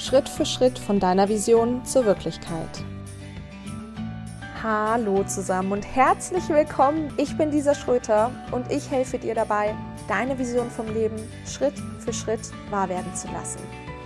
Schritt für Schritt von deiner Vision zur Wirklichkeit. Hallo zusammen und herzlich willkommen. Ich bin Lisa Schröter und ich helfe dir dabei, deine Vision vom Leben Schritt für Schritt wahr werden zu lassen.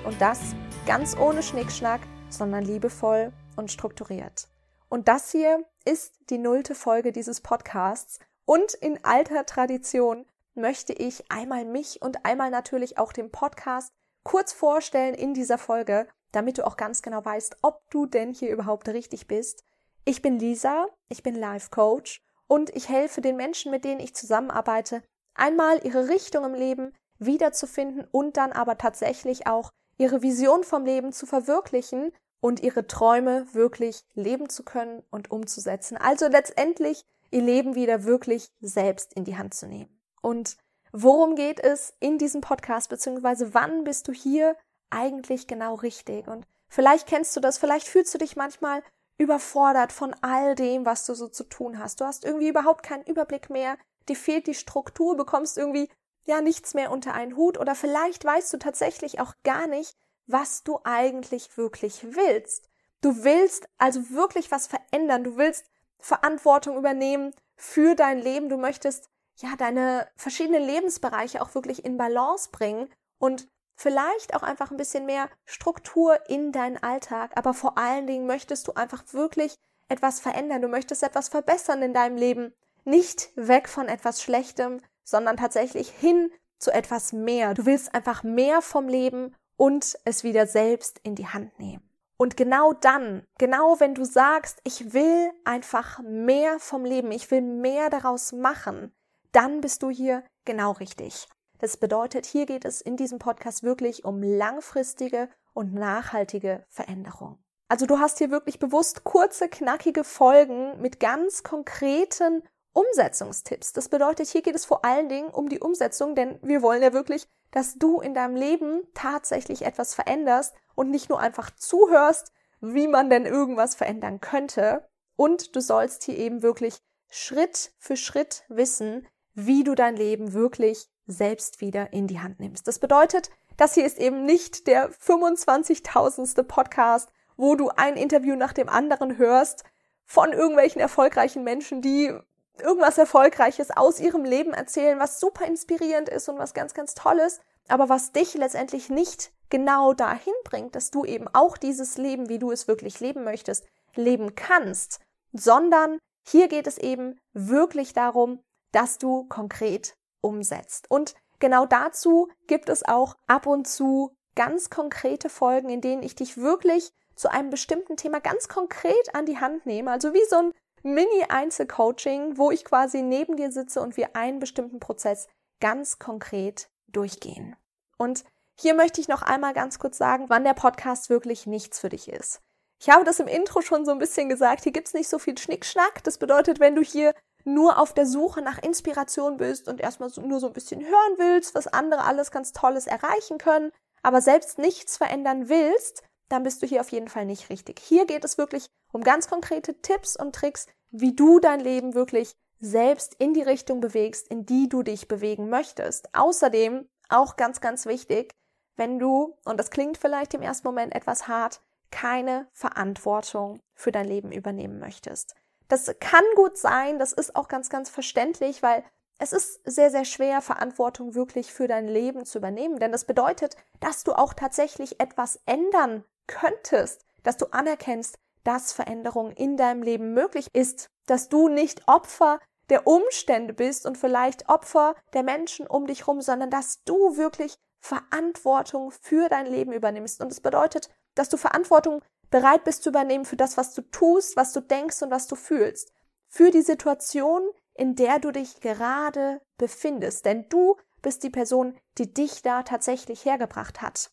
Und das ganz ohne Schnickschnack, sondern liebevoll und strukturiert. Und das hier ist die nullte Folge dieses Podcasts und in alter Tradition möchte ich einmal mich und einmal natürlich auch den Podcast kurz vorstellen in dieser Folge, damit du auch ganz genau weißt, ob du denn hier überhaupt richtig bist. Ich bin Lisa, ich bin Life Coach und ich helfe den Menschen, mit denen ich zusammenarbeite, einmal ihre Richtung im Leben wiederzufinden und dann aber tatsächlich auch ihre Vision vom Leben zu verwirklichen und ihre Träume wirklich leben zu können und umzusetzen. Also letztendlich ihr Leben wieder wirklich selbst in die Hand zu nehmen. Und worum geht es in diesem Podcast, beziehungsweise wann bist du hier eigentlich genau richtig? Und vielleicht kennst du das, vielleicht fühlst du dich manchmal überfordert von all dem, was du so zu tun hast. Du hast irgendwie überhaupt keinen Überblick mehr, dir fehlt die Struktur, bekommst irgendwie ja nichts mehr unter einen Hut oder vielleicht weißt du tatsächlich auch gar nicht, was du eigentlich wirklich willst. Du willst also wirklich was verändern, du willst Verantwortung übernehmen für dein Leben, du möchtest ja, deine verschiedenen Lebensbereiche auch wirklich in Balance bringen und vielleicht auch einfach ein bisschen mehr Struktur in deinen Alltag. Aber vor allen Dingen möchtest du einfach wirklich etwas verändern. Du möchtest etwas verbessern in deinem Leben. Nicht weg von etwas Schlechtem, sondern tatsächlich hin zu etwas mehr. Du willst einfach mehr vom Leben und es wieder selbst in die Hand nehmen. Und genau dann, genau wenn du sagst, ich will einfach mehr vom Leben, ich will mehr daraus machen, dann bist du hier genau richtig. Das bedeutet, hier geht es in diesem Podcast wirklich um langfristige und nachhaltige Veränderung. Also du hast hier wirklich bewusst kurze, knackige Folgen mit ganz konkreten Umsetzungstipps. Das bedeutet, hier geht es vor allen Dingen um die Umsetzung, denn wir wollen ja wirklich, dass du in deinem Leben tatsächlich etwas veränderst und nicht nur einfach zuhörst, wie man denn irgendwas verändern könnte. Und du sollst hier eben wirklich Schritt für Schritt wissen, wie du dein Leben wirklich selbst wieder in die Hand nimmst. Das bedeutet, das hier ist eben nicht der 25.000. Podcast, wo du ein Interview nach dem anderen hörst von irgendwelchen erfolgreichen Menschen, die irgendwas Erfolgreiches aus ihrem Leben erzählen, was super inspirierend ist und was ganz, ganz tolles, aber was dich letztendlich nicht genau dahin bringt, dass du eben auch dieses Leben, wie du es wirklich leben möchtest, leben kannst, sondern hier geht es eben wirklich darum, dass du konkret umsetzt. Und genau dazu gibt es auch ab und zu ganz konkrete Folgen, in denen ich dich wirklich zu einem bestimmten Thema ganz konkret an die Hand nehme. Also wie so ein Mini-Einzelcoaching, wo ich quasi neben dir sitze und wir einen bestimmten Prozess ganz konkret durchgehen. Und hier möchte ich noch einmal ganz kurz sagen, wann der Podcast wirklich nichts für dich ist. Ich habe das im Intro schon so ein bisschen gesagt, hier gibt's nicht so viel Schnickschnack. Das bedeutet, wenn du hier nur auf der Suche nach Inspiration bist und erstmal so, nur so ein bisschen hören willst, was andere alles ganz Tolles erreichen können, aber selbst nichts verändern willst, dann bist du hier auf jeden Fall nicht richtig. Hier geht es wirklich um ganz konkrete Tipps und Tricks, wie du dein Leben wirklich selbst in die Richtung bewegst, in die du dich bewegen möchtest. Außerdem, auch ganz, ganz wichtig, wenn du, und das klingt vielleicht im ersten Moment etwas hart, keine Verantwortung für dein Leben übernehmen möchtest. Das kann gut sein, das ist auch ganz, ganz verständlich, weil es ist sehr, sehr schwer, Verantwortung wirklich für dein Leben zu übernehmen. Denn das bedeutet, dass du auch tatsächlich etwas ändern könntest, dass du anerkennst, dass Veränderung in deinem Leben möglich ist, dass du nicht Opfer der Umstände bist und vielleicht Opfer der Menschen um dich rum, sondern dass du wirklich Verantwortung für dein Leben übernimmst. Und es bedeutet, dass du Verantwortung bereit bist zu übernehmen für das, was du tust, was du denkst und was du fühlst. Für die Situation, in der du dich gerade befindest. Denn du bist die Person, die dich da tatsächlich hergebracht hat.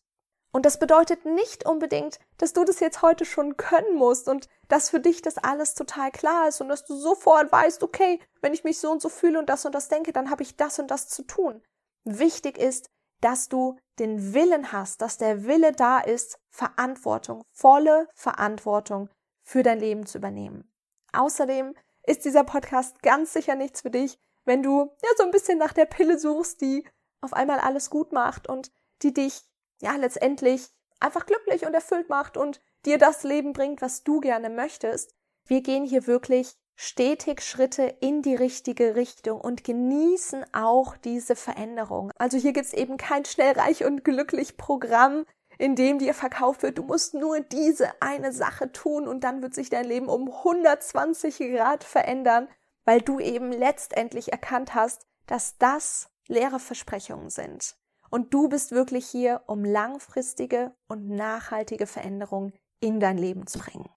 Und das bedeutet nicht unbedingt, dass du das jetzt heute schon können musst und dass für dich das alles total klar ist und dass du sofort weißt, okay, wenn ich mich so und so fühle und das und das denke, dann habe ich das und das zu tun. Wichtig ist, dass du den Willen hast, dass der Wille da ist, Verantwortung, volle Verantwortung für dein Leben zu übernehmen. Außerdem ist dieser Podcast ganz sicher nichts für dich, wenn du ja so ein bisschen nach der Pille suchst, die auf einmal alles gut macht und die dich ja letztendlich einfach glücklich und erfüllt macht und dir das Leben bringt, was du gerne möchtest. Wir gehen hier wirklich stetig Schritte in die richtige Richtung und genießen auch diese Veränderung. Also hier gibt's eben kein schnell reich und glücklich Programm, in dem dir verkauft wird, du musst nur diese eine Sache tun und dann wird sich dein Leben um 120 Grad verändern, weil du eben letztendlich erkannt hast, dass das leere Versprechungen sind. Und du bist wirklich hier, um langfristige und nachhaltige Veränderungen in dein Leben zu bringen.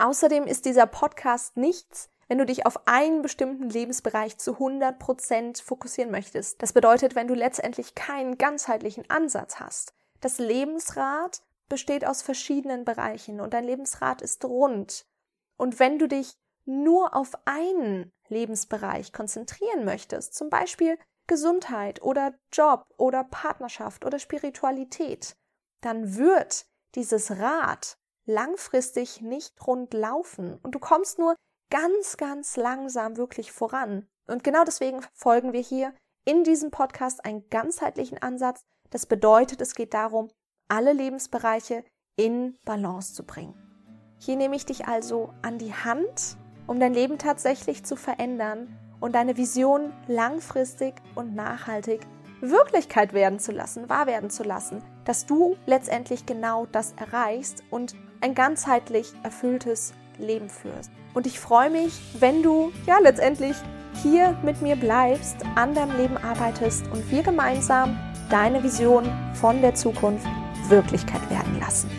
Außerdem ist dieser Podcast nichts, wenn du dich auf einen bestimmten Lebensbereich zu 100 Prozent fokussieren möchtest. Das bedeutet, wenn du letztendlich keinen ganzheitlichen Ansatz hast. Das Lebensrad besteht aus verschiedenen Bereichen und dein Lebensrad ist rund. Und wenn du dich nur auf einen Lebensbereich konzentrieren möchtest, zum Beispiel Gesundheit oder Job oder Partnerschaft oder Spiritualität, dann wird dieses Rad langfristig nicht rund laufen und du kommst nur ganz, ganz langsam wirklich voran. Und genau deswegen folgen wir hier in diesem Podcast einen ganzheitlichen Ansatz. Das bedeutet, es geht darum, alle Lebensbereiche in Balance zu bringen. Hier nehme ich dich also an die Hand, um dein Leben tatsächlich zu verändern und deine Vision langfristig und nachhaltig Wirklichkeit werden zu lassen, wahr werden zu lassen, dass du letztendlich genau das erreichst und ein ganzheitlich erfülltes Leben führst. Und ich freue mich, wenn du ja letztendlich hier mit mir bleibst, an deinem Leben arbeitest und wir gemeinsam deine Vision von der Zukunft Wirklichkeit werden lassen.